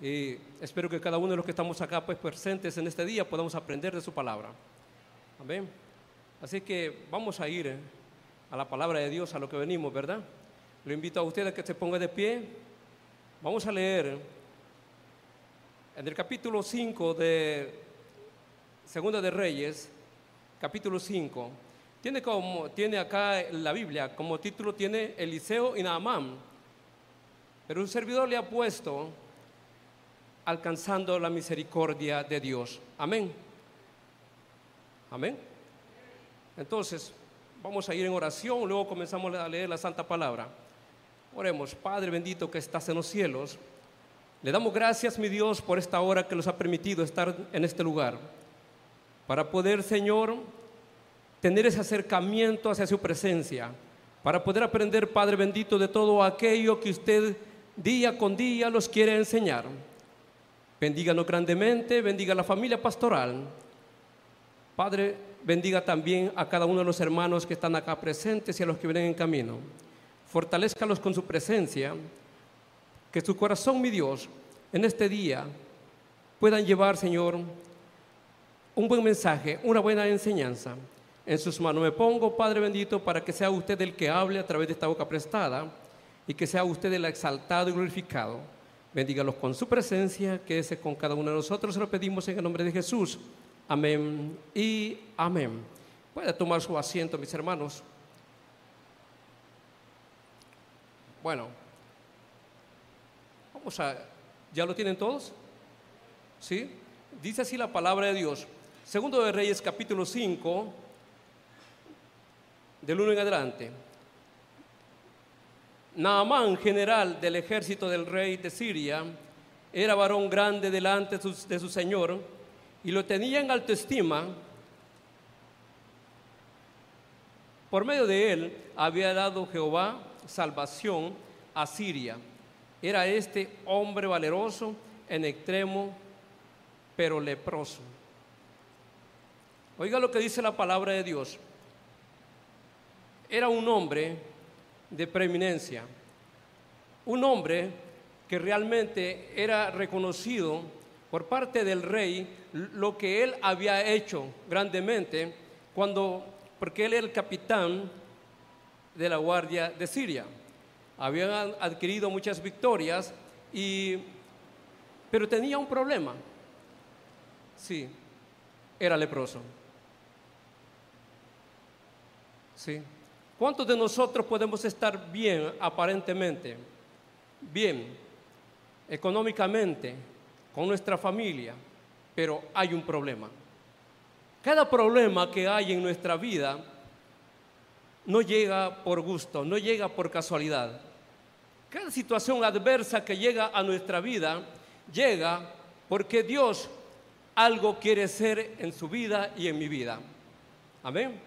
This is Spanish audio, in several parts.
Y espero que cada uno de los que estamos acá pues presentes en este día podamos aprender de su palabra. Amén. Así que vamos a ir eh, a la palabra de Dios, a lo que venimos, ¿verdad? Lo invito a usted a que se ponga de pie. Vamos a leer en el capítulo 5 de Segunda de Reyes, capítulo 5. Tiene, como, tiene acá la Biblia, como título tiene Eliseo y Naamán. Pero un servidor le ha puesto alcanzando la misericordia de Dios. Amén. Amén. Entonces, vamos a ir en oración, luego comenzamos a leer la santa palabra. Oremos, Padre bendito que estás en los cielos. Le damos gracias, mi Dios, por esta hora que nos ha permitido estar en este lugar. Para poder, Señor, tener ese acercamiento hacia su presencia. Para poder aprender, Padre bendito, de todo aquello que usted día con día los quiere enseñar. Bendíganos grandemente, bendiga a la familia pastoral. Padre, bendiga también a cada uno de los hermanos que están acá presentes y a los que vienen en camino. Fortalezcalos con su presencia, que su corazón, mi Dios, en este día puedan llevar, Señor, un buen mensaje, una buena enseñanza. En sus manos me pongo, Padre bendito, para que sea usted el que hable a través de esta boca prestada y que sea usted el exaltado y glorificado. Bendígalos con su presencia, que con cada uno de nosotros se lo pedimos en el nombre de Jesús. Amén y amén. Puede tomar su asiento, mis hermanos. Bueno, vamos a, ¿ya lo tienen todos? ¿Sí? Dice así la palabra de Dios. Segundo de Reyes, capítulo 5, del 1 en adelante. Naamán, general del ejército del rey de Siria, era varón grande delante de su señor y lo tenía en alta estima. Por medio de él había dado Jehová salvación a Siria. Era este hombre valeroso en extremo, pero leproso. Oiga lo que dice la palabra de Dios. Era un hombre de preeminencia. Un hombre que realmente era reconocido por parte del rey lo que él había hecho grandemente cuando, porque él era el capitán de la guardia de Siria. Habían adquirido muchas victorias y, pero tenía un problema. Sí, era leproso. Sí. ¿Cuántos de nosotros podemos estar bien aparentemente? Bien, económicamente, con nuestra familia, pero hay un problema. Cada problema que hay en nuestra vida no llega por gusto, no llega por casualidad. Cada situación adversa que llega a nuestra vida llega porque Dios algo quiere ser en su vida y en mi vida. Amén.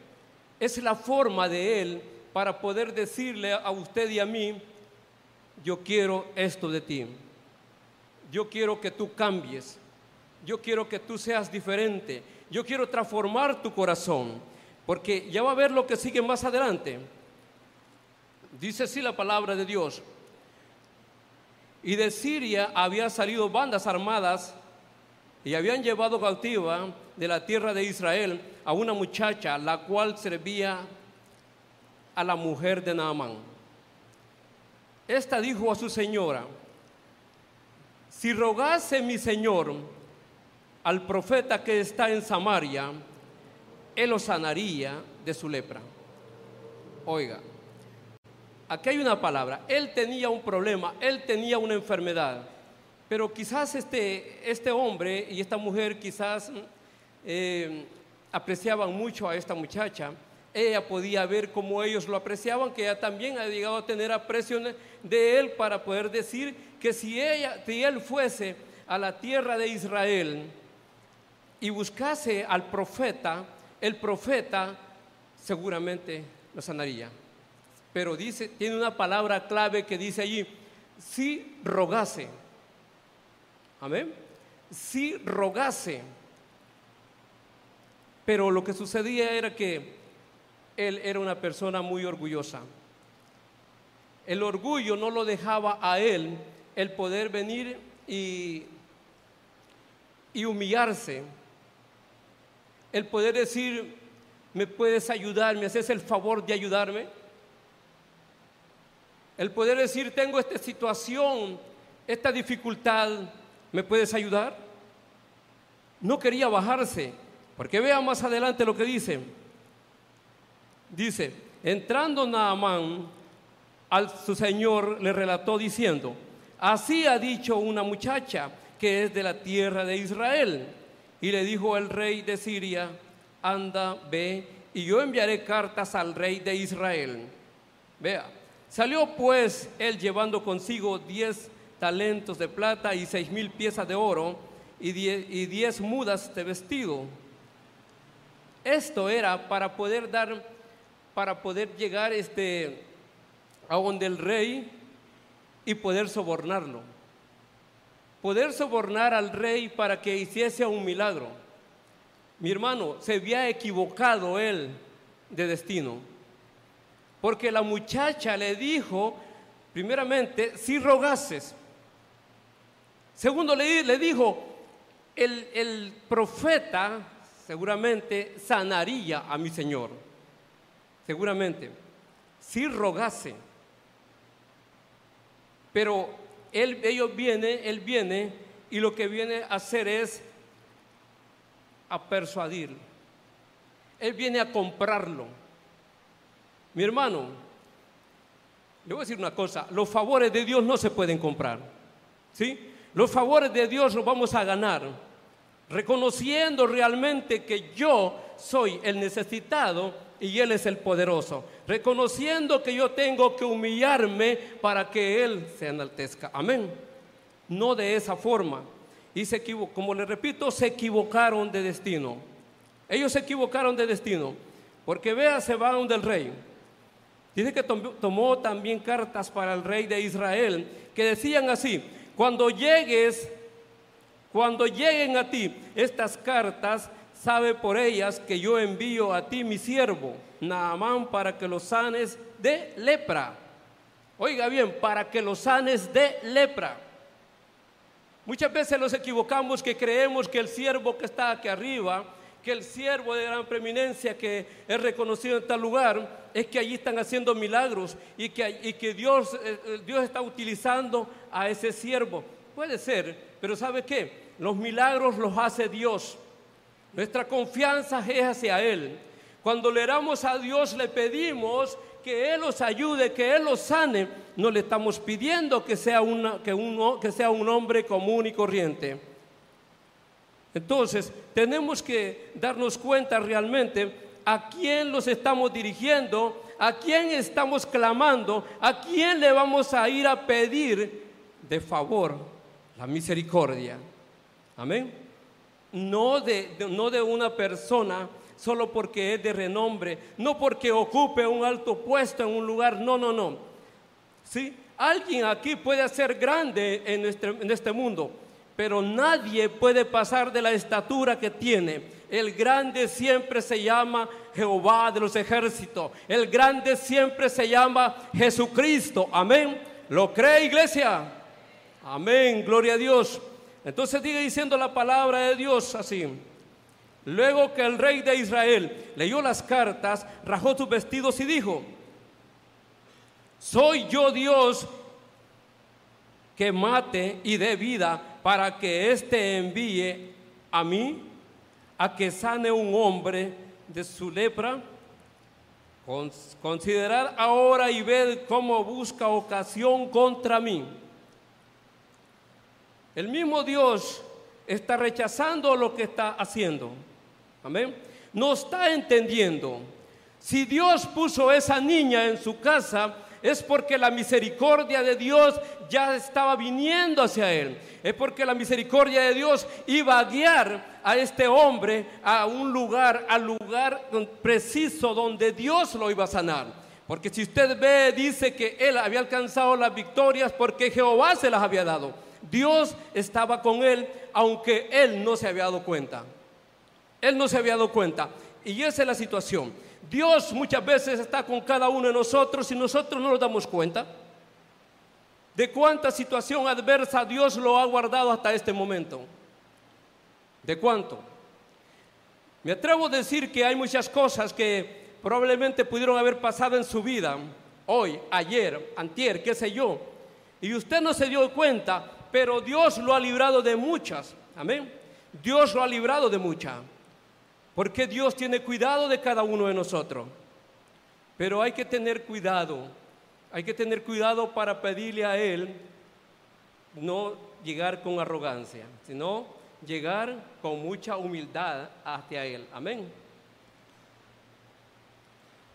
Es la forma de Él para poder decirle a usted y a mí, yo quiero esto de ti. Yo quiero que tú cambies. Yo quiero que tú seas diferente. Yo quiero transformar tu corazón. Porque ya va a ver lo que sigue más adelante. Dice así la palabra de Dios. Y de Siria había salido bandas armadas y habían llevado cautiva de la tierra de Israel a una muchacha, la cual servía a la mujer de Naamán. Esta dijo a su señora, si rogase mi señor al profeta que está en Samaria, él lo sanaría de su lepra. Oiga, aquí hay una palabra, él tenía un problema, él tenía una enfermedad pero quizás este, este hombre y esta mujer quizás eh, apreciaban mucho a esta muchacha. Ella podía ver cómo ellos lo apreciaban, que ella también ha llegado a tener aprecio de él para poder decir que si, ella, si él fuese a la tierra de Israel y buscase al profeta, el profeta seguramente lo sanaría. Pero dice, tiene una palabra clave que dice allí, si rogase. Amén. Si rogase. Pero lo que sucedía era que él era una persona muy orgullosa. El orgullo no lo dejaba a él el poder venir y, y humillarse. El poder decir, ¿me puedes ayudar? ¿Me haces el favor de ayudarme? El poder decir, tengo esta situación, esta dificultad, ¿me puedes ayudar? No quería bajarse, porque vea más adelante lo que dice. Dice, entrando Naamán al su señor le relató diciendo, así ha dicho una muchacha que es de la tierra de Israel. Y le dijo el rey de Siria, anda, ve, y yo enviaré cartas al rey de Israel. Vea, salió pues él llevando consigo diez talentos de plata y seis mil piezas de oro y diez, mudas de vestido. Esto era para poder dar, para poder llegar este, a donde el rey y poder sobornarlo poder sobornar al rey para que hiciese un milagro. Mi hermano, se había equivocado él de destino. Porque la muchacha le dijo, primeramente, si rogases. Segundo, le, le dijo, el, el profeta seguramente sanaría a mi Señor. Seguramente, si rogase. Pero él, ellos viene, él viene y lo que viene a hacer es a persuadir. Él viene a comprarlo. Mi hermano, le voy a decir una cosa, los favores de Dios no se pueden comprar. ¿Sí? Los favores de Dios los vamos a ganar reconociendo realmente que yo soy el necesitado y Él es el poderoso, reconociendo que yo tengo que humillarme para que Él se enaltezca. Amén. No de esa forma. Y se como le repito, se equivocaron de destino. Ellos se equivocaron de destino. Porque vea, se van del rey. Dice que tomó también cartas para el rey de Israel que decían así, cuando llegues, cuando lleguen a ti estas cartas, sabe por ellas que yo envío a ti mi siervo, Naamán, para que los sanes de lepra. Oiga bien, para que los sanes de lepra. Muchas veces nos equivocamos que creemos que el siervo que está aquí arriba, que el siervo de gran preeminencia que es reconocido en tal lugar, es que allí están haciendo milagros y que, que Dios, eh, eh, Dios está utilizando a ese siervo. Puede ser, pero ¿sabe qué? Los milagros los hace Dios. Nuestra confianza es hacia Él. Cuando le damos a Dios, le pedimos que Él los ayude, que Él los sane. No le estamos pidiendo que sea, una, que, que sea un hombre común y corriente. Entonces, tenemos que darnos cuenta realmente a quién los estamos dirigiendo, a quién estamos clamando, a quién le vamos a ir a pedir de favor la misericordia. Amén no de, no de una persona solo porque es de renombre, no porque ocupe un alto puesto en un lugar, no, no, no. ¿Sí? Alguien aquí puede ser grande en este, en este mundo, pero nadie puede pasar de la estatura que tiene. El grande siempre se llama Jehová de los ejércitos. El grande siempre se llama Jesucristo. Amén. ¿Lo cree iglesia? Amén. Gloria a Dios. Entonces sigue diciendo la palabra de Dios así. Luego que el rey de Israel leyó las cartas, rajó sus vestidos y dijo, soy yo Dios que mate y dé vida para que éste envíe a mí a que sane un hombre de su lepra. Considerad ahora y ved cómo busca ocasión contra mí. El mismo Dios está rechazando lo que está haciendo. Amén. No está entendiendo. Si Dios puso esa niña en su casa, es porque la misericordia de Dios ya estaba viniendo hacia él. Es porque la misericordia de Dios iba a guiar a este hombre a un lugar, al lugar preciso donde Dios lo iba a sanar. Porque si usted ve, dice que él había alcanzado las victorias porque Jehová se las había dado. Dios estaba con él, aunque él no se había dado cuenta. Él no se había dado cuenta. Y esa es la situación. Dios muchas veces está con cada uno de nosotros y nosotros no nos damos cuenta. de cuánta situación adversa Dios lo ha guardado hasta este momento. ¿De cuánto? Me atrevo a decir que hay muchas cosas que probablemente pudieron haber pasado en su vida, hoy, ayer, antier, qué sé yo, y usted no se dio cuenta, pero Dios lo ha librado de muchas. Amén. Dios lo ha librado de muchas. Porque Dios tiene cuidado de cada uno de nosotros. Pero hay que tener cuidado. Hay que tener cuidado para pedirle a Él no llegar con arrogancia, sino llegar con mucha humildad hacia Él. Amén.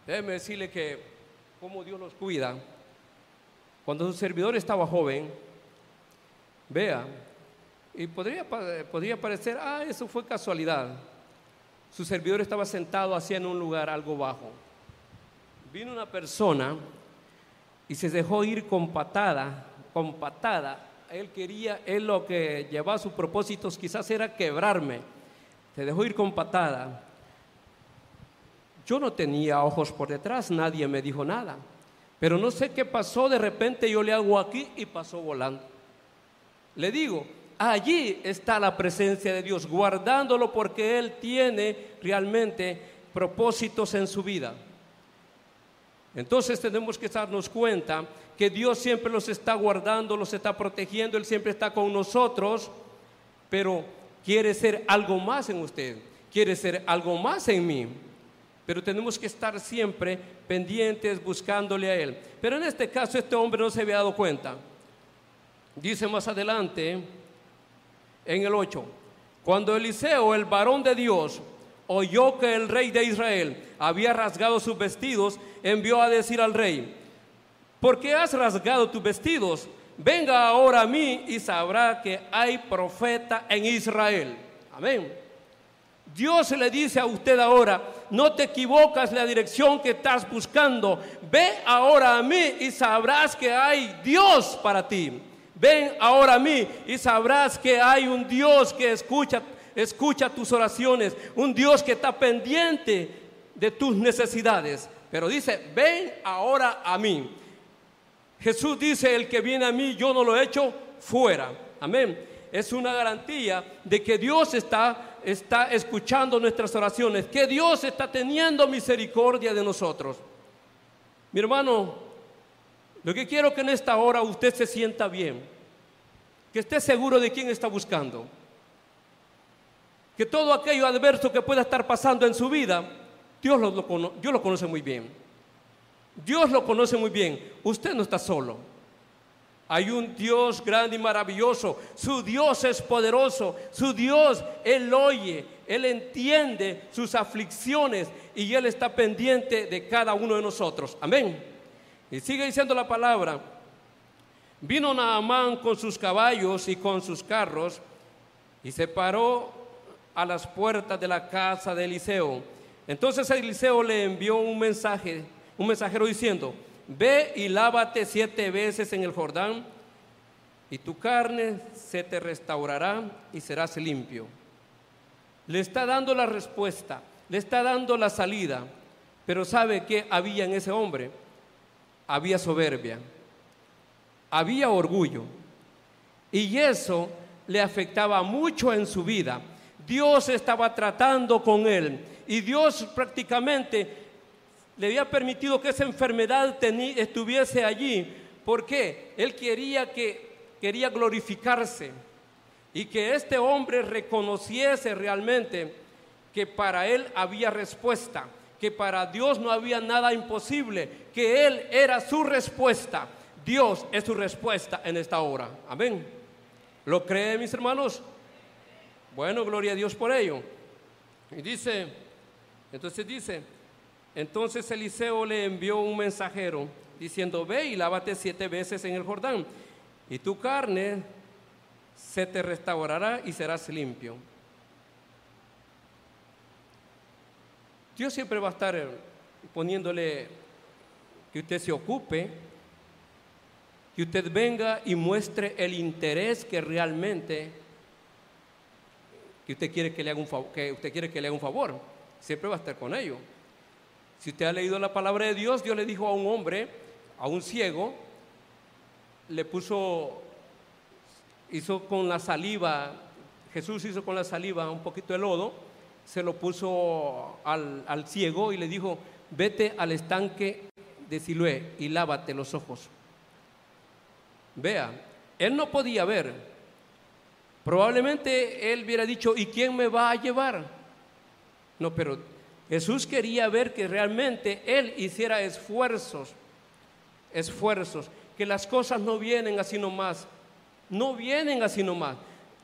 Déjeme decirle que como Dios los cuida. Cuando su servidor estaba joven, vea, y podría, podría parecer, ah, eso fue casualidad. Su servidor estaba sentado así en un lugar algo bajo. Vino una persona y se dejó ir con patada, con patada. Él quería, él lo que llevaba a sus propósitos quizás era quebrarme. Se dejó ir con patada. Yo no tenía ojos por detrás, nadie me dijo nada. Pero no sé qué pasó, de repente yo le hago aquí y pasó volando. Le digo, allí está la presencia de Dios, guardándolo porque Él tiene realmente propósitos en su vida. Entonces tenemos que darnos cuenta que Dios siempre los está guardando, los está protegiendo, Él siempre está con nosotros, pero quiere ser algo más en usted, quiere ser algo más en mí. Pero tenemos que estar siempre pendientes buscándole a Él. Pero en este caso este hombre no se había dado cuenta. Dice más adelante, en el 8, cuando Eliseo, el varón de Dios, oyó que el rey de Israel había rasgado sus vestidos, envió a decir al rey, ¿por qué has rasgado tus vestidos? Venga ahora a mí y sabrá que hay profeta en Israel. Amén. Dios le dice a usted ahora, no te equivocas la dirección que estás buscando. Ve ahora a mí y sabrás que hay Dios para ti. Ven ahora a mí y sabrás que hay un Dios que escucha, escucha tus oraciones, un Dios que está pendiente de tus necesidades. Pero dice, ven ahora a mí. Jesús dice, el que viene a mí, yo no lo echo fuera. Amén. Es una garantía de que Dios está, está escuchando nuestras oraciones, que Dios está teniendo misericordia de nosotros. Mi hermano, lo que quiero que en esta hora usted se sienta bien, que esté seguro de quién está buscando, que todo aquello adverso que pueda estar pasando en su vida, Dios lo, Dios lo conoce muy bien. Dios lo conoce muy bien. Usted no está solo. Hay un Dios grande y maravilloso. Su Dios es poderoso. Su Dios, Él oye, Él entiende sus aflicciones y Él está pendiente de cada uno de nosotros. Amén. Y sigue diciendo la palabra. Vino Naamán con sus caballos y con sus carros y se paró a las puertas de la casa de Eliseo. Entonces Eliseo le envió un mensaje, un mensajero diciendo, ve y lávate siete veces en el Jordán y tu carne se te restaurará y serás limpio. Le está dando la respuesta, le está dando la salida, pero ¿sabe qué había en ese hombre? Había soberbia, había orgullo. Y eso le afectaba mucho en su vida. Dios estaba tratando con él y Dios prácticamente le había permitido que esa enfermedad estuviese allí. porque Él quería que quería glorificarse y que este hombre reconociese realmente que para él había respuesta que para Dios no había nada imposible, que Él era su respuesta. Dios es su respuesta en esta hora. Amén. ¿Lo cree, mis hermanos? Bueno, gloria a Dios por ello. Y dice, entonces dice, entonces Eliseo le envió un mensajero diciendo, ve y lávate siete veces en el Jordán, y tu carne se te restaurará y serás limpio. Dios siempre va a estar eh, poniéndole que usted se ocupe, que usted venga y muestre el interés que realmente que usted quiere que le haga un favor, que usted quiere que le haga un favor. Siempre va a estar con ello. Si usted ha leído la palabra de Dios, Dios le dijo a un hombre, a un ciego, le puso, hizo con la saliva, Jesús hizo con la saliva un poquito de lodo, se lo puso al, ciego y le dijo, vete al estanque de Siloé y lávate los ojos. Vea, él no podía ver. Probablemente él hubiera dicho, ¿y quién me va a llevar? No, pero Jesús quería ver que realmente él hiciera esfuerzos, esfuerzos, que las cosas no vienen así nomás, no vienen así nomás.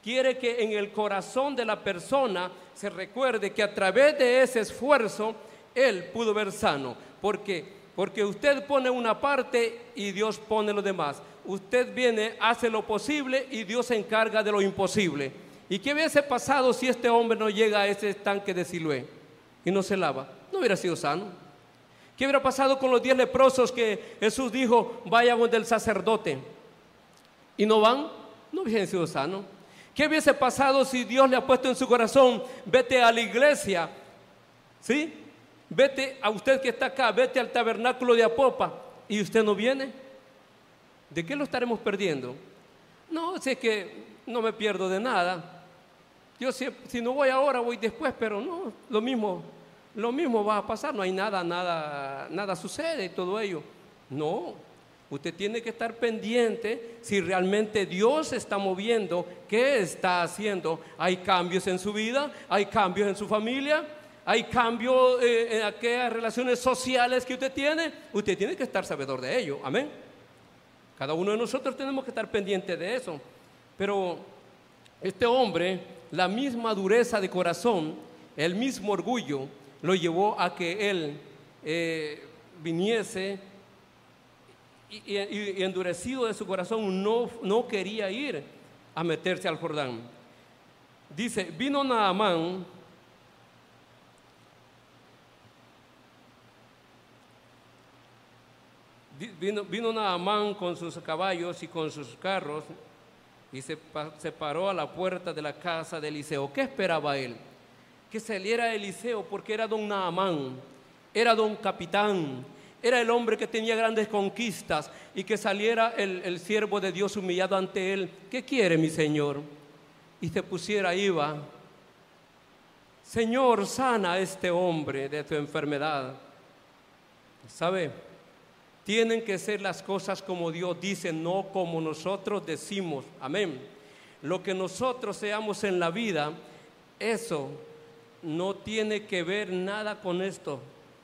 Quiere que en el corazón de la persona se recuerde que a través de ese esfuerzo él pudo ver sano, porque porque usted pone una parte y Dios pone lo demás. Usted viene, hace lo posible y Dios se encarga de lo imposible. ¿Y qué hubiese pasado si este hombre no llega a ese estanque de Siloé y no se lava? No hubiera sido sano. ¿Qué hubiera pasado con los diez leprosos que Jesús dijo, vayan del sacerdote? Y no van, no hubiesen sido sanos. ¿Qué hubiese pasado si Dios le ha puesto en su corazón, vete a la iglesia? ¿Sí? Vete a usted que está acá, vete al tabernáculo de Apopa y usted no viene. ¿De qué lo estaremos perdiendo? No, sé que no me pierdo de nada. Yo si, si, no voy ahora, voy después, pero no, lo mismo, lo mismo va a pasar, no hay nada, nada, nada sucede y todo ello. No, usted tiene que estar pendiente si realmente Dios está moviendo, qué está haciendo. Hay cambios en su vida, hay cambios en su familia, hay cambio eh, en aquellas relaciones sociales que usted tiene, usted tiene que estar sabedor de ello. Amén. Cada uno de nosotros tenemos que estar pendiente de eso. Pero este hombre, la misma dureza de corazón, el mismo orgullo, lo llevó a que él eh, viniese y, endurecido de su corazón no, no quería ir a meterse al Jordán. Dice, vino Naamán, Vino, vino Naamán con sus caballos y con sus carros y se, se, paró a la puerta de la casa de Eliseo. ¿Qué esperaba él? Que saliera Eliseo porque era don Naamán, era don capitán, era el hombre que tenía grandes conquistas y que saliera el, el siervo de Dios humillado ante él. ¿Qué quiere mi Señor? Y se pusiera iba. Señor, sana a este hombre de tu enfermedad. ¿Sabe? Tienen que ser las cosas como Dios dice, no como nosotros decimos. Amén. Lo que nosotros seamos en la vida, eso no tiene que ver nada con esto.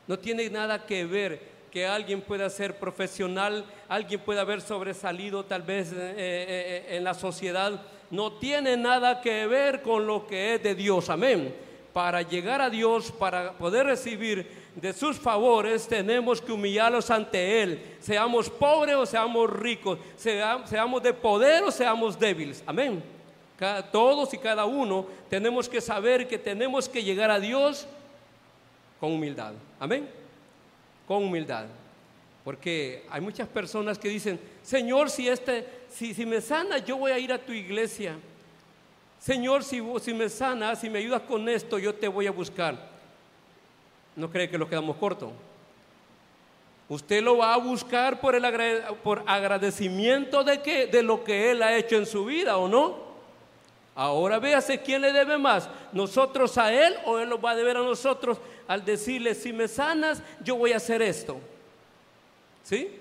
No tiene nada que ver que alguien pueda ser profesional, alguien pueda haber sobresalido tal vez eh, eh, eh, en la sociedad. No tiene nada que ver con lo que es de Dios. Amén. Para llegar a Dios, para poder recibir de sus favores tenemos que humillarlos ante Él, seamos pobres o seamos ricos, seamos de poder o seamos débiles. Amén. todos y cada uno tenemos que saber que tenemos que llegar a Dios con humildad. Amén. Con humildad. Porque hay muchas personas que dicen, Señor, si, este, si, si me sana, yo voy a ir a tu iglesia. Señor, si, si me sana, si me ayudas con esto, yo te voy a buscar. ¿No cree que lo quedamos cortos? Usted lo va a buscar por, el por agradecimiento de, que, de lo que Él ha hecho en su vida, ¿o no? Ahora véase quién le debe más, nosotros a Él o Él lo va a deber a nosotros al decirle, si me sanas, yo voy a hacer esto. ¿Sí?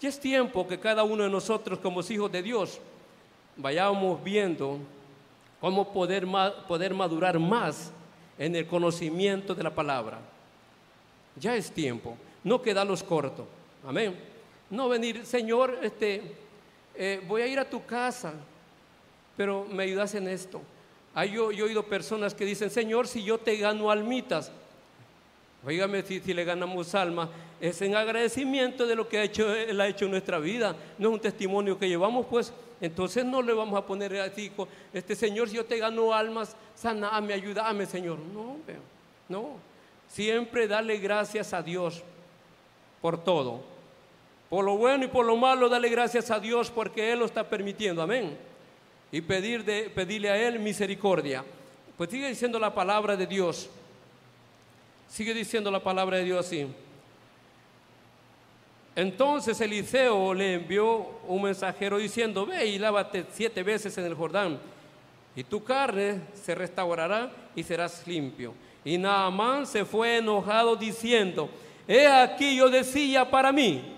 Y es tiempo que cada uno de nosotros como hijos de Dios vayamos viendo cómo poder, poder madurar más en el conocimiento de la palabra. Ya es tiempo, no quedarlos cortos. Amén. No venir, Señor, este, eh, voy a ir a tu casa, pero me ayudas en esto. Hay, yo, he oído personas que dicen, Señor, si yo te gano almitas, oígame si, le ganamos alma, es en agradecimiento de lo que ha hecho, Él ha hecho en nuestra vida, no es un testimonio que llevamos, pues entonces no le vamos a poner así, este Señor, si yo te gano almas, saname, ayúdame, Señor. No, no. Siempre dale gracias a Dios por todo. Por lo bueno y por lo malo, dale gracias a Dios porque Él lo está permitiendo. Amén. Y pedir pedirle a Él misericordia. Pues sigue diciendo la palabra de Dios. Sigue diciendo la palabra de Dios así. Entonces Eliseo le envió un mensajero diciendo, ve y lávate siete veces en el Jordán, y tu carne se restaurará y serás limpio. Y Naamán se fue enojado diciendo, he aquí yo decía para mí,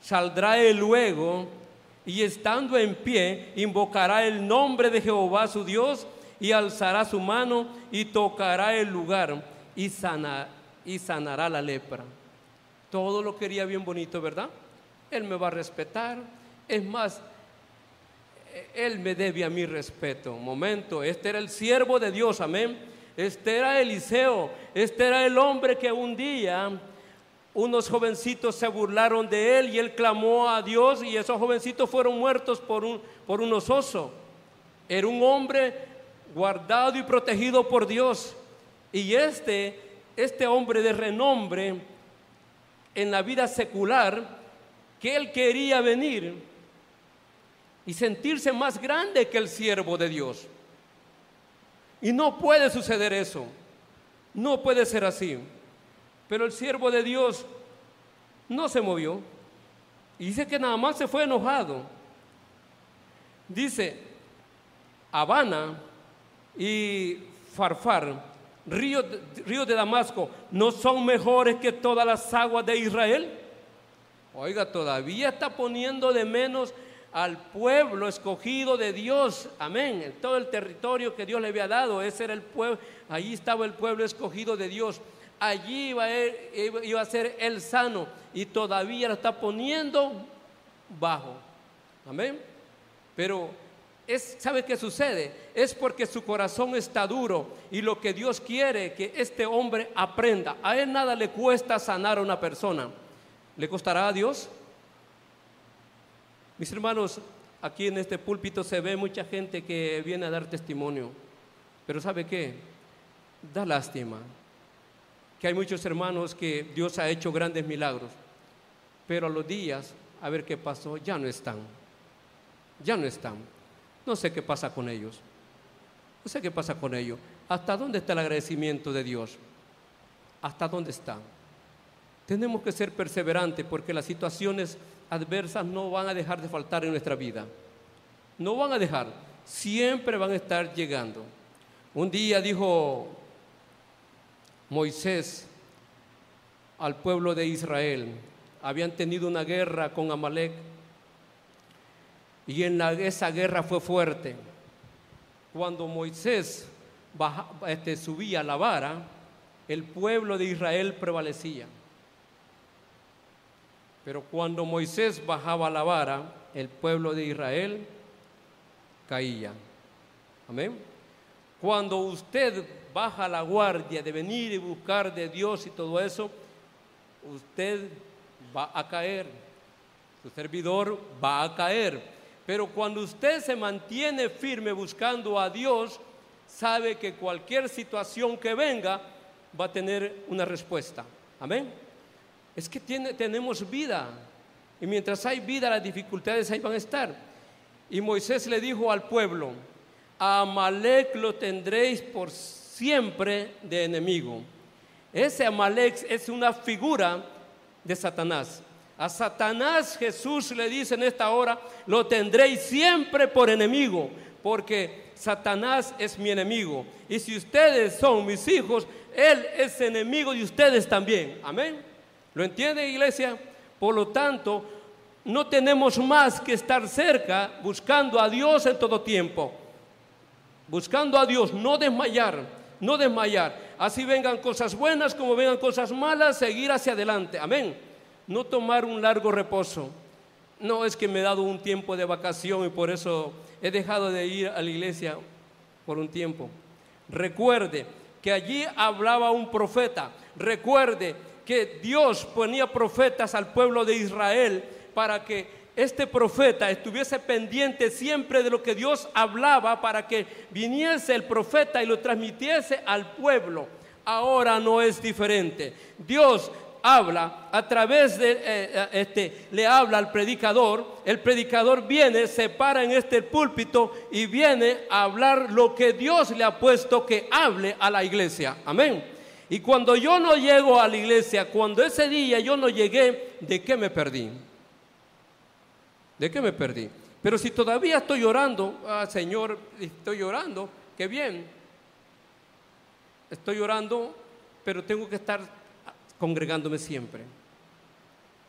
saldrá él luego y estando en pie invocará el nombre de Jehová su Dios y alzará su mano y tocará el lugar y, sanará la lepra. Todo lo quería bien bonito, ¿verdad? Él me va a respetar. Es más, él me debe a mi respeto. Momento, este era el siervo de Dios, amén. Este era Eliseo, este era el hombre que un día unos jovencitos se burlaron de él y él clamó a Dios y esos jovencitos fueron muertos por, un, por unos osos. Era un hombre guardado y protegido por Dios. Y este, este hombre de renombre en la vida secular, que él quería venir y sentirse más grande que el siervo de Dios. Y no puede suceder eso. No puede ser así. Pero el siervo de Dios no se movió. Y dice que nada más se fue enojado. Dice, Habana y Farfar, ríos río de Damasco, ¿no son mejores que todas las aguas de Israel? Oiga, todavía está poniendo de menos al pueblo escogido de Dios, amén, en todo el territorio que Dios le había dado, ese era el pueblo, allí estaba el pueblo escogido de Dios, allí iba a, iba a ser el sano y todavía lo está poniendo bajo, amén, pero es, ¿sabe qué sucede? Es porque su corazón está duro y lo que Dios quiere que este hombre aprenda. A él nada le cuesta sanar a una persona. ¿Le costará a Dios? Mis hermanos, aquí en este púlpito se ve mucha gente que viene a dar testimonio, pero ¿sabe qué? Da lástima que hay muchos hermanos que Dios ha hecho grandes milagros, pero a los días, a ver qué pasó, ya no están, ya no están. No sé qué pasa con ellos, no sé qué pasa con ellos. ¿Hasta dónde está el agradecimiento de Dios? ¿Hasta dónde está? Tenemos que ser perseverantes porque las situaciones adversas no van a dejar de faltar en nuestra vida. No van a dejar, siempre van a estar llegando. Un día dijo Moisés al pueblo de Israel, habían tenido una guerra con Amalek y en esa guerra fue fuerte. Cuando Moisés este, subía la vara, el pueblo de Israel prevalecía. Pero cuando Moisés bajaba la vara, el pueblo de Israel caía. Amén. Cuando usted baja la guardia de venir y buscar de Dios y todo eso, usted va a caer. Su servidor va a caer. Pero cuando usted se mantiene firme buscando a Dios, sabe que cualquier situación que venga va a tener una respuesta. Amén es que tenemos vida. Y mientras hay vida, las dificultades ahí van a estar. Y Moisés le dijo al pueblo, a Amalek lo tendréis por siempre de enemigo. Ese Amalek es una figura de Satanás. A Satanás Jesús le dice en esta hora, lo tendréis siempre por enemigo, porque Satanás es mi enemigo. Y si ustedes son mis hijos, Él es enemigo de ustedes también. Amén. ¿Lo entiende, iglesia? Por lo tanto, no tenemos más que estar cerca buscando a Dios en todo tiempo. Buscando a Dios, no desmayar, no desmayar. Así vengan cosas buenas como vengan cosas malas, seguir hacia adelante. Amén. No tomar un largo reposo. No es que me he dado un tiempo de vacación y por eso he dejado de ir a la iglesia por un tiempo. Recuerde que allí hablaba un profeta. Recuerde que Dios ponía profetas al pueblo de Israel para que este profeta estuviese pendiente siempre de lo que Dios hablaba para que viniese el profeta y lo transmitiese al pueblo. Ahora no es diferente. Dios habla a través de, eh, eh, este, le habla al predicador, el predicador viene, se para en este púlpito y viene a hablar lo que Dios le ha puesto que hable a la iglesia. Amén. Y cuando yo no llego a la iglesia, cuando ese día yo no llegué, de qué me perdí. ¿De qué me perdí? Pero si todavía estoy llorando, ah, Señor, estoy llorando, qué bien. Estoy llorando, pero tengo que estar congregándome siempre.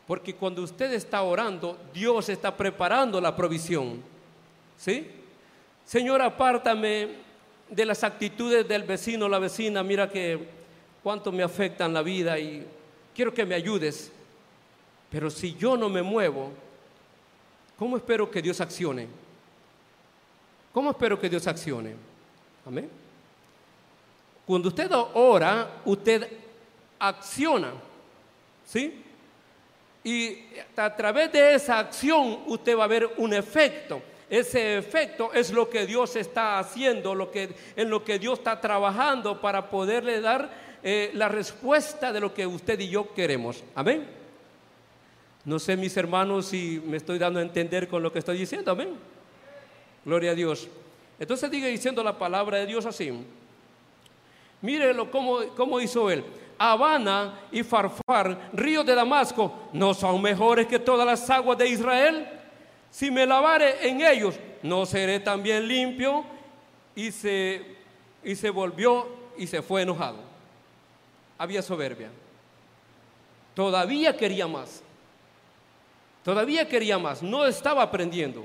Porque cuando usted está orando, Dios está preparando la provisión. ¿Sí? Señor, apártame de las actitudes del vecino o la vecina. Mira que cuánto me afectan la vida y quiero que me ayudes. Pero si yo no me muevo, ¿cómo espero que Dios accione? ¿Cómo espero que Dios accione? Amén. Cuando usted ora, usted acciona. ¿Sí? Y a través de esa acción usted va a ver un efecto. Ese efecto es lo que Dios está haciendo, lo que, en lo que Dios está trabajando para poderle dar eh, la respuesta de lo que usted y yo queremos. Amén. No sé, mis hermanos, si me estoy dando a entender con lo que estoy diciendo. Amén. Gloria a Dios. Entonces sigue diciendo la palabra de Dios así. Mírelo cómo, cómo hizo él. Habana y Farfar, ríos de Damasco, ¿no son mejores que todas las aguas de Israel? Si me lavare en ellos, ¿no seré también limpio? Y se, y se volvió y se fue enojado. Había soberbia. Todavía quería más. Todavía quería más. No estaba aprendiendo.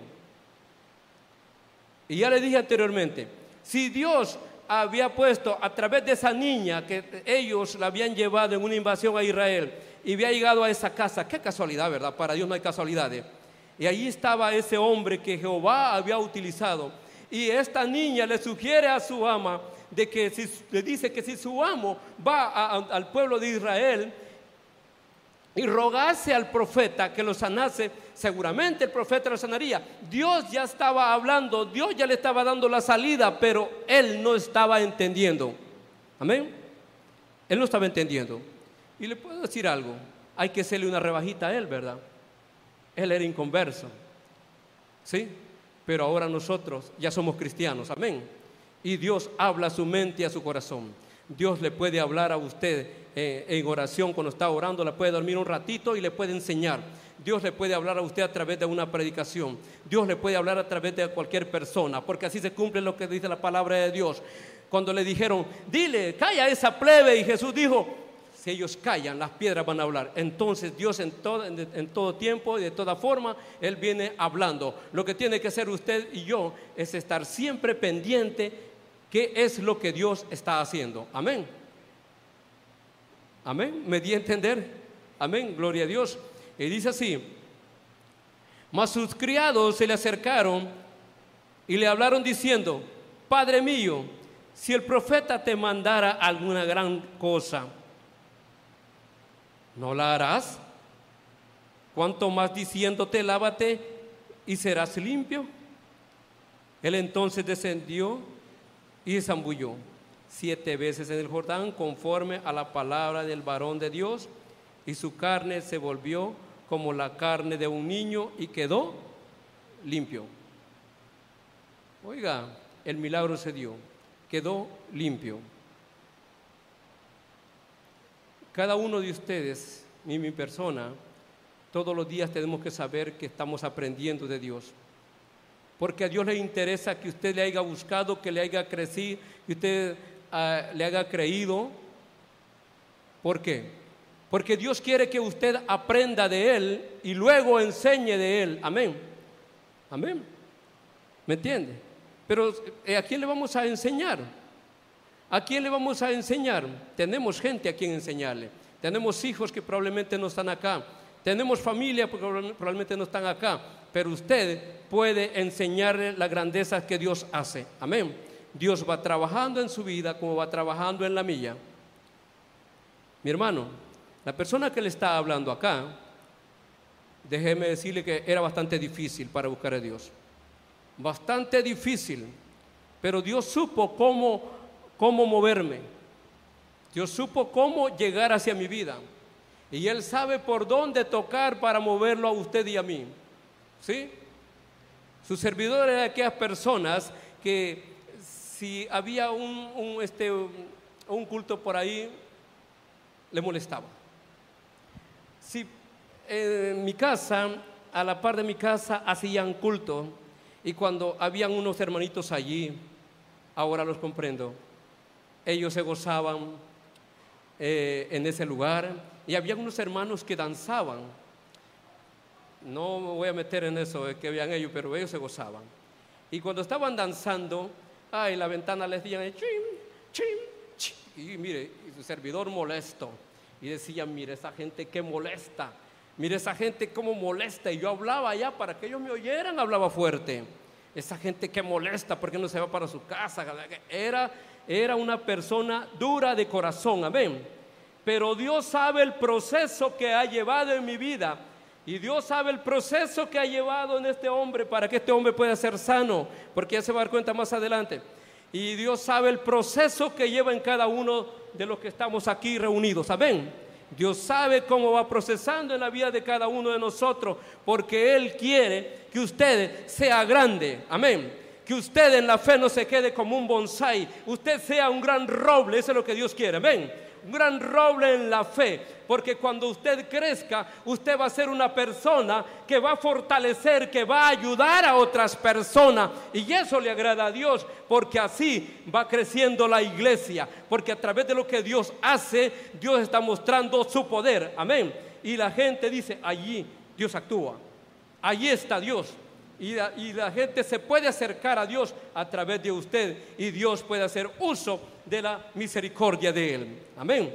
Y ya le dije anteriormente, si Dios había puesto a través de esa niña que ellos la habían llevado en una invasión a Israel y había llegado a esa casa. Qué casualidad, ¿verdad? Para Dios no hay casualidades. Y ahí estaba ese hombre que Jehová había utilizado. Y esta niña le sugiere a su ama de que si, le dice que si su amo va al pueblo de Israel y rogase al profeta que lo sanase, seguramente el profeta lo sanaría. Dios ya estaba hablando, Dios ya le estaba dando la salida, pero él no estaba entendiendo. Amén. Él no estaba entendiendo. Y le puedo decir algo, hay que hacerle una rebajita a él, ¿verdad? Él era inconverso. ¿Sí? Pero ahora nosotros ya somos cristianos. Amén. Y Dios habla a su mente y a su corazón. Dios le puede hablar a usted eh, en oración cuando está orando, le puede dormir un ratito y le puede enseñar. Dios le puede hablar a usted a través de una predicación. Dios le puede hablar a través de cualquier persona, porque así se cumple lo que dice la palabra de Dios. Cuando le dijeron, dile, calla esa plebe, y Jesús dijo, si ellos callan, las piedras van a hablar. Entonces Dios en todo, en, todo tiempo y de toda forma, Él viene hablando. Lo que tiene que hacer usted y yo es estar siempre pendiente qué es lo que Dios está haciendo. Amén. Amén. ¿Me di a entender? Amén. Gloria a Dios. Y dice así, mas sus criados se le acercaron y le hablaron diciendo, Padre mío, si el profeta te mandara alguna gran cosa, ¿no la harás? ¿Cuánto más diciéndote, lávate y serás limpio? Él entonces descendió y zambulló siete veces en el Jordán conforme a la palabra del varón de Dios y su carne se volvió como la carne de un niño y quedó limpio. Oiga, el milagro se dio, quedó limpio. Cada uno de ustedes, y mi persona, todos los días tenemos que saber que estamos aprendiendo de Dios. Porque a Dios le interesa que usted le haya buscado, que le haya crecido, que usted ah, le haya creído. ¿Por qué? Porque Dios quiere que usted aprenda de Él y luego enseñe de Él. Amén. Amén. ¿Me entiende? Pero eh, ¿a quién le vamos a enseñar? ¿A quién le vamos a enseñar? Tenemos gente a quien enseñarle. Tenemos hijos que probablemente no están acá. Tenemos familia que probablemente no están acá. Pero usted puede enseñarle la grandeza que Dios hace. Amén. Dios va trabajando en su vida como va trabajando en la mía. Mi hermano, la persona que le está hablando acá, déjeme decirle que era bastante difícil para buscar a Dios. Bastante difícil. Pero Dios supo cómo cómo moverme. Dios supo cómo llegar hacia mi vida. Y Él sabe por dónde tocar para moverlo a usted y a mí. ¿Sí? Su servidor era de aquellas personas que si había un, este, un culto por ahí, le molestaba. Si en mi casa, a la par de mi casa, hacían culto. Y cuando habían unos hermanitos allí, ahora los comprendo, ellos se gozaban eh, en ese lugar y había unos hermanos que danzaban. No me voy a meter en eso, que vean ellos, pero ellos se gozaban. Y cuando estaban danzando, ay, la ventana les decían, chim, chim, chim. Y mire, y su servidor molesto. Y decía, mire, esa gente que molesta. Mire, esa gente cómo molesta. Y yo hablaba allá para que ellos me oyeran, hablaba fuerte. Esa gente que molesta porque no se va para su casa. Era, era una persona dura de corazón, amén. Pero Dios sabe el proceso que ha llevado en mi vida. Y Dios sabe el proceso que ha llevado en este hombre para que este hombre pueda ser sano, porque ya se va a dar cuenta más adelante. Y Dios sabe el proceso que lleva en cada uno de los que estamos aquí reunidos. Amén. Dios sabe cómo va procesando en la vida de cada uno de nosotros, porque Él quiere que usted sea grande. Amén. Que usted en la fe no se quede como un bonsai, usted sea un gran roble, eso es lo que Dios quiere. Amén un gran roble en la fe, porque cuando usted crezca, usted va a ser una persona que va a fortalecer, que va a ayudar a otras personas. Y eso le agrada a Dios, porque así va creciendo la iglesia, porque a través de lo que Dios hace, Dios está mostrando su poder. Amén. Y la gente dice, allí Dios actúa, allí está Dios. Y la, gente se puede acercar a Dios a través de usted y Dios puede hacer uso de la misericordia de Él. Amén.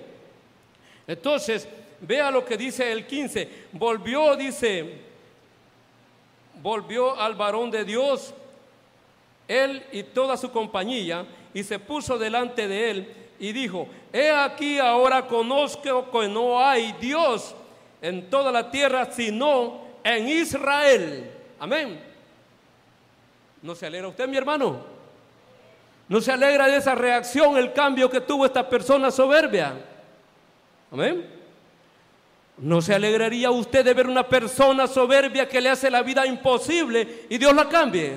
Entonces, vea lo que dice el 15. Volvió, dice, volvió al varón de Dios, él y toda su compañía, y se puso delante de él y dijo, he aquí ahora conozco que no hay Dios en toda la tierra sino en Israel. Amén. ¿No se alegra usted, mi hermano? ¿No se alegra de esa reacción, el cambio que tuvo esta persona soberbia? Amén. ¿No se alegraría usted de ver una persona soberbia que le hace la vida imposible y Dios la cambie?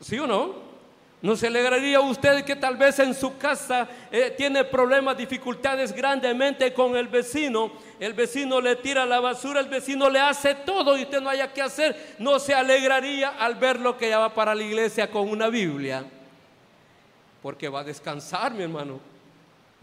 ¿Sí o no? ¿No se alegraría usted que tal vez en su casa eh, tiene problemas, dificultades grandemente con el vecino? El vecino le tira la basura, el vecino le hace todo y usted no haya que hacer. ¿No se alegraría al ver lo que ya va para la iglesia con una Biblia? Porque va a descansar, mi hermano.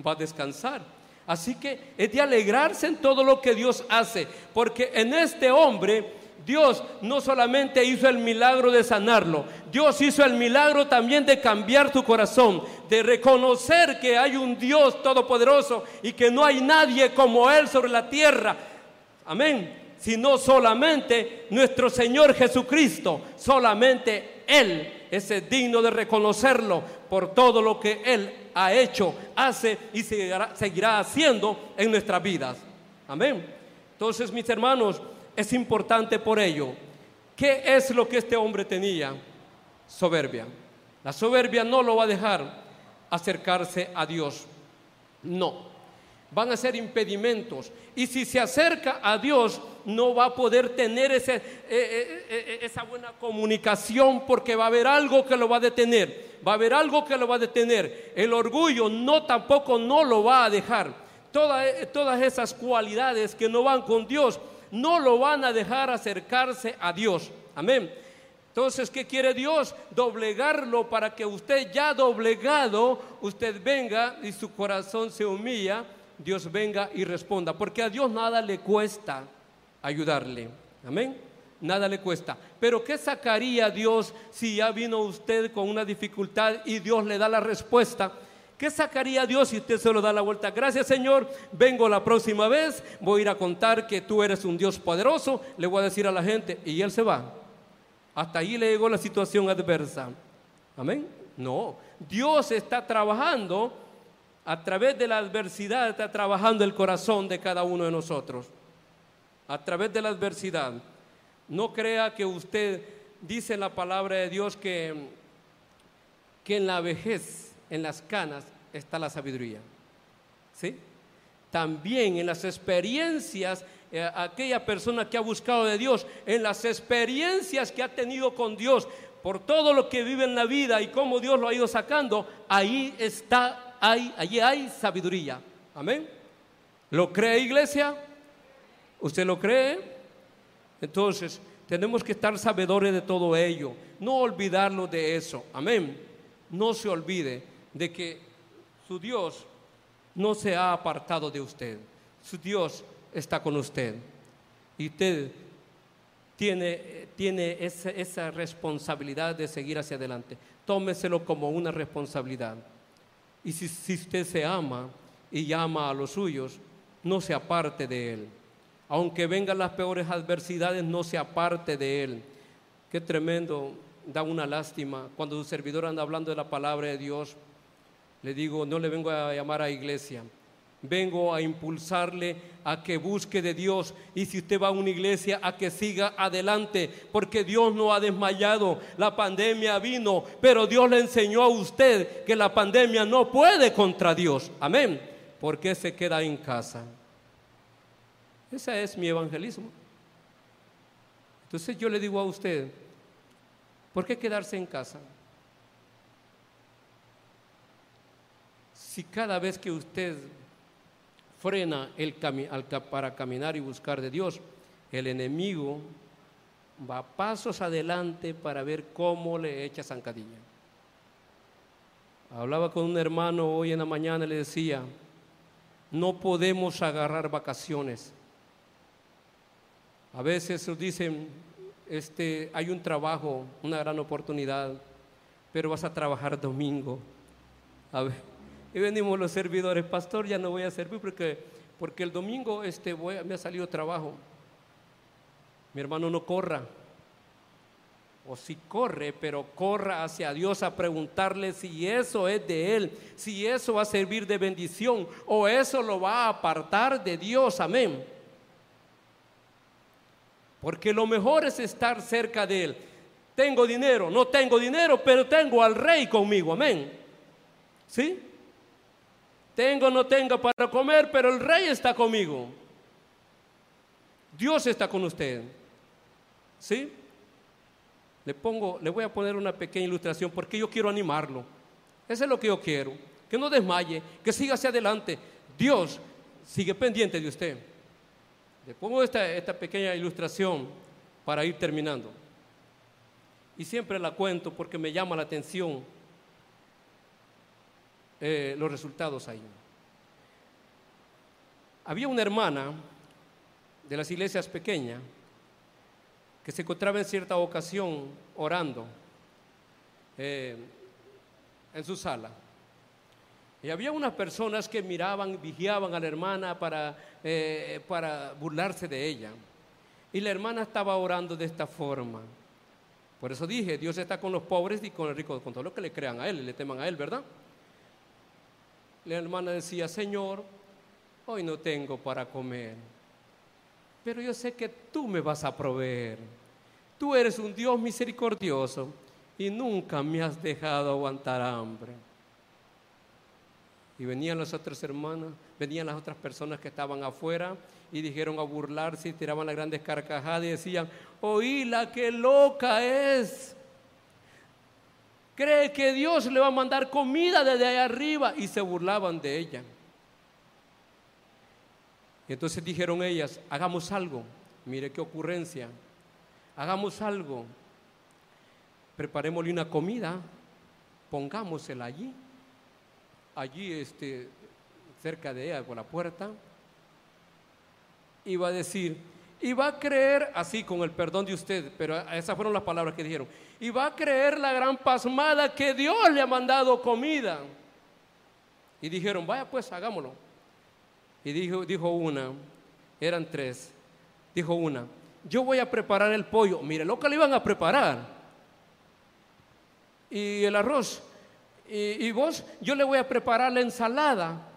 Va a descansar. Así que es de alegrarse en todo lo que Dios hace. Porque en este hombre Dios no solamente hizo el milagro de sanarlo, Dios hizo el milagro también de cambiar tu corazón, de reconocer que hay un Dios todopoderoso y que no hay nadie como Él sobre la tierra. Amén. Sino solamente nuestro Señor Jesucristo, solamente Él es digno de reconocerlo por todo lo que Él ha hecho, hace y seguirá, seguirá haciendo en nuestras vidas. Amén. Entonces, mis hermanos, es importante por ello. ¿Qué es lo que este hombre tenía? Soberbia. La soberbia no lo va a dejar acercarse a Dios. No. Van a ser impedimentos. Y si se acerca a Dios, no va a poder tener ese, eh, eh, eh, esa buena comunicación porque va a haber algo que lo va a detener. Va a haber algo que lo va a detener. El orgullo no tampoco no lo va a dejar. todas esas cualidades que no van con Dios no lo van a dejar acercarse a Dios. Amén. Entonces, ¿qué quiere Dios? Doblegarlo para que usted ya doblegado, usted venga y su corazón se humilla, Dios venga y responda. Porque a Dios nada le cuesta ayudarle. Amén. Nada le cuesta. Pero ¿qué sacaría Dios si ya vino usted con una dificultad y Dios le da la respuesta? ¿Qué sacaría Dios si usted se lo da la vuelta? Gracias Señor, vengo la próxima vez, voy a ir a contar que tú eres un Dios poderoso, le voy a decir a la gente y él se va. Hasta ahí le llegó la situación adversa. Amén. No, Dios está trabajando a través de la adversidad, está trabajando el corazón de cada uno de nosotros. A través de la adversidad. No crea que usted dice en la palabra de Dios que, que en la vejez, en las canas, está la sabiduría. ¿Sí? También en las experiencias, eh, aquella persona que ha buscado de Dios, en las experiencias que ha tenido con Dios, por todo lo que vive en la vida y cómo Dios lo ha ido sacando, ahí está, ahí, allí hay sabiduría. Amén. ¿Lo cree iglesia? ¿Usted lo cree? Entonces, tenemos que estar sabedores de todo ello, no olvidarnos de eso. Amén. No se olvide de que su Dios no se ha apartado de usted. Su Dios está con usted. Y usted tiene, tiene esa, esa responsabilidad de seguir hacia adelante. Tómeselo como una responsabilidad. Y si, si usted se ama y llama a los suyos, no se aparte de él. Aunque vengan las peores adversidades, no se aparte de él. Qué tremendo, da una lástima. Cuando su servidor anda hablando de la palabra de Dios, le digo, no le vengo a llamar a iglesia, vengo a impulsarle a que busque de Dios y si usted va a una iglesia a que siga adelante, porque Dios no ha desmayado, la pandemia vino, pero Dios le enseñó a usted que la pandemia no puede contra Dios, amén, porque se queda en casa. Ese es mi evangelismo. Entonces yo le digo a usted, ¿por qué quedarse en casa? Si cada vez que usted frena el para caminar y buscar de Dios, el enemigo va pasos adelante para ver cómo le echa zancadilla. Hablaba con un hermano hoy en la mañana y le decía, no podemos agarrar vacaciones. A veces nos dicen, este, hay un trabajo, una gran oportunidad, pero vas a trabajar domingo. A ver, y venimos los servidores, pastor, ya no voy a servir porque, porque el domingo este, me ha salido trabajo. Mi hermano no corra. O si corre, pero corra hacia Dios a preguntarle si eso es de Él, si eso va a servir de bendición o eso lo va a apartar de Dios. Amén. Porque lo mejor es estar cerca de Él. Tengo dinero, no tengo dinero, pero tengo al Rey conmigo. Amén. ¿Sí? Tengo o no tengo para comer, pero el rey está conmigo. Dios está con usted. ¿Sí? Le pongo, le voy a poner una pequeña ilustración porque yo quiero animarlo. Eso es lo que yo quiero. Que no desmaye, que siga hacia adelante. Dios sigue pendiente de usted. Le pongo esta, esta pequeña ilustración para ir terminando. Y siempre la cuento porque me llama la atención eh, los resultados ahí. Había una hermana de las iglesias pequeñas que se encontraba en cierta ocasión orando eh, en su sala. Y había unas personas que miraban, vigiaban a la hermana para, eh, para burlarse de ella. Y la hermana estaba orando de esta forma. Por eso dije, Dios está con los pobres y con el rico, con todo lo que le crean a Él le teman a Él, ¿verdad? La hermana decía, Señor, hoy no tengo para comer, pero yo sé que tú me vas a proveer. Tú eres un Dios misericordioso y nunca me has dejado aguantar hambre. Y venían las otras hermanas, venían las otras personas que estaban afuera y dijeron a burlarse y tiraban las grandes carcajadas y decían, oíla, qué loca es. Cree que Dios le va a mandar comida desde allá arriba y se burlaban de ella. Y entonces dijeron ellas, hagamos algo. Mire qué ocurrencia. Hagamos algo. Preparémosle una comida, pongámosela allí, allí este, cerca de ella, por la puerta. Y va a decir, y va a creer, así con el perdón de usted, pero esas fueron las palabras que dijeron, y va a creer la gran pasmada que Dios le ha mandado comida. Y dijeron, vaya pues, hagámoslo. Y dijo, dijo una, eran tres, dijo una, yo voy a preparar el pollo, mire lo que le iban a preparar. Y el arroz, y, y vos, yo le voy a preparar la ensalada.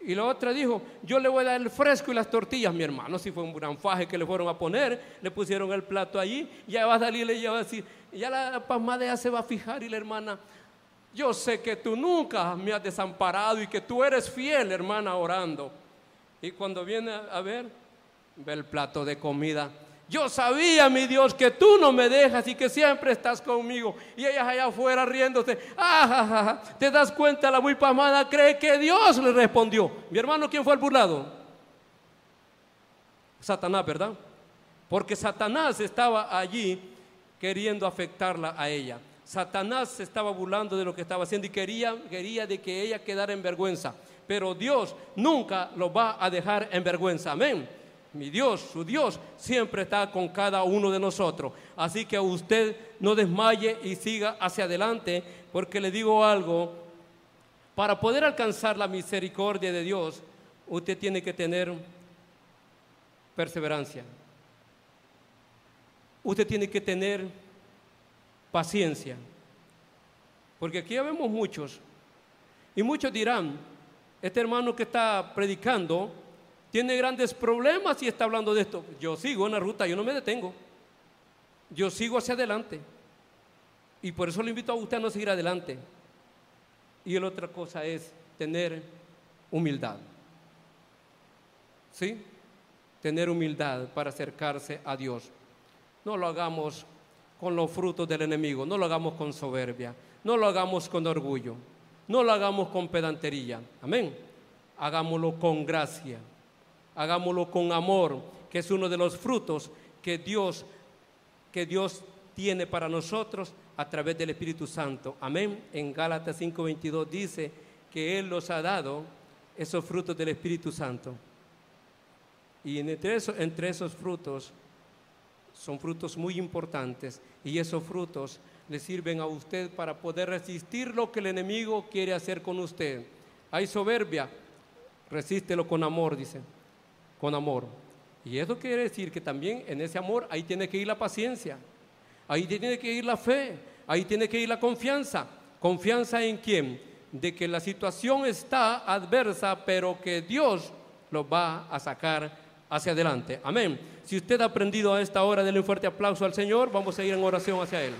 Y la otra dijo, yo le voy a dar el fresco y las tortillas, mi hermano. Si fue un gran faje que le fueron a poner, le pusieron el plato allí, ya va a salir y ya va a decir, ya la pasmada ya se va a fijar y la hermana, yo sé que tú nunca me has desamparado y que tú eres fiel, hermana, orando. Y cuando viene a ver, ve el plato de comida yo sabía, mi Dios, que tú no me dejas y que siempre estás conmigo. Y ellas allá afuera riéndose. Ah, ¿Te das cuenta? La muy pamada cree que Dios le respondió. Mi hermano, ¿quién fue el burlado? Satanás, ¿verdad? Porque Satanás estaba allí queriendo afectarla a ella. Satanás se estaba burlando de lo que estaba haciendo y quería, quería de que ella quedara en vergüenza. Pero Dios nunca lo va a dejar en vergüenza. Amén. Mi Dios, su Dios, siempre está con cada uno de nosotros. Así que usted no desmaye y siga hacia adelante, porque le digo algo, para poder alcanzar la misericordia de Dios, usted tiene que tener perseverancia. Usted tiene que tener paciencia. Porque aquí ya vemos muchos. Y muchos dirán, este hermano que está predicando tiene grandes problemas y está hablando de esto. Yo sigo en la ruta, yo no me detengo. Yo sigo hacia adelante. Y por eso le invito a usted a no seguir adelante. Y la otra cosa es tener humildad. ¿Sí? tener humildad para acercarse a Dios. No lo hagamos con los frutos del enemigo, no lo hagamos con soberbia, no lo hagamos con orgullo, no lo hagamos con pedantería. Amén. Hagámoslo con gracia, hagámoslo con amor, que es uno de los frutos que Dios que Dios tiene para nosotros a través del Espíritu Santo. Amén. En Gálatas 5:22 dice que él nos ha dado esos frutos del Espíritu Santo. Y entre, entre esos frutos son frutos muy importantes y esos frutos le sirven a usted para poder resistir lo que el enemigo quiere hacer con usted. Hay soberbia, resístelo con amor, dice, con amor. Y eso quiere decir que también en ese amor ahí tiene que ir la paciencia, ahí tiene que ir la fe, ahí tiene que ir la confianza. ¿Confianza en quién? De que la situación está adversa, pero que Dios lo va a sacar hacia adelante. Amén. Si usted ha aprendido a esta hora, denle un fuerte aplauso al Señor. Vamos a ir en oración hacia Él.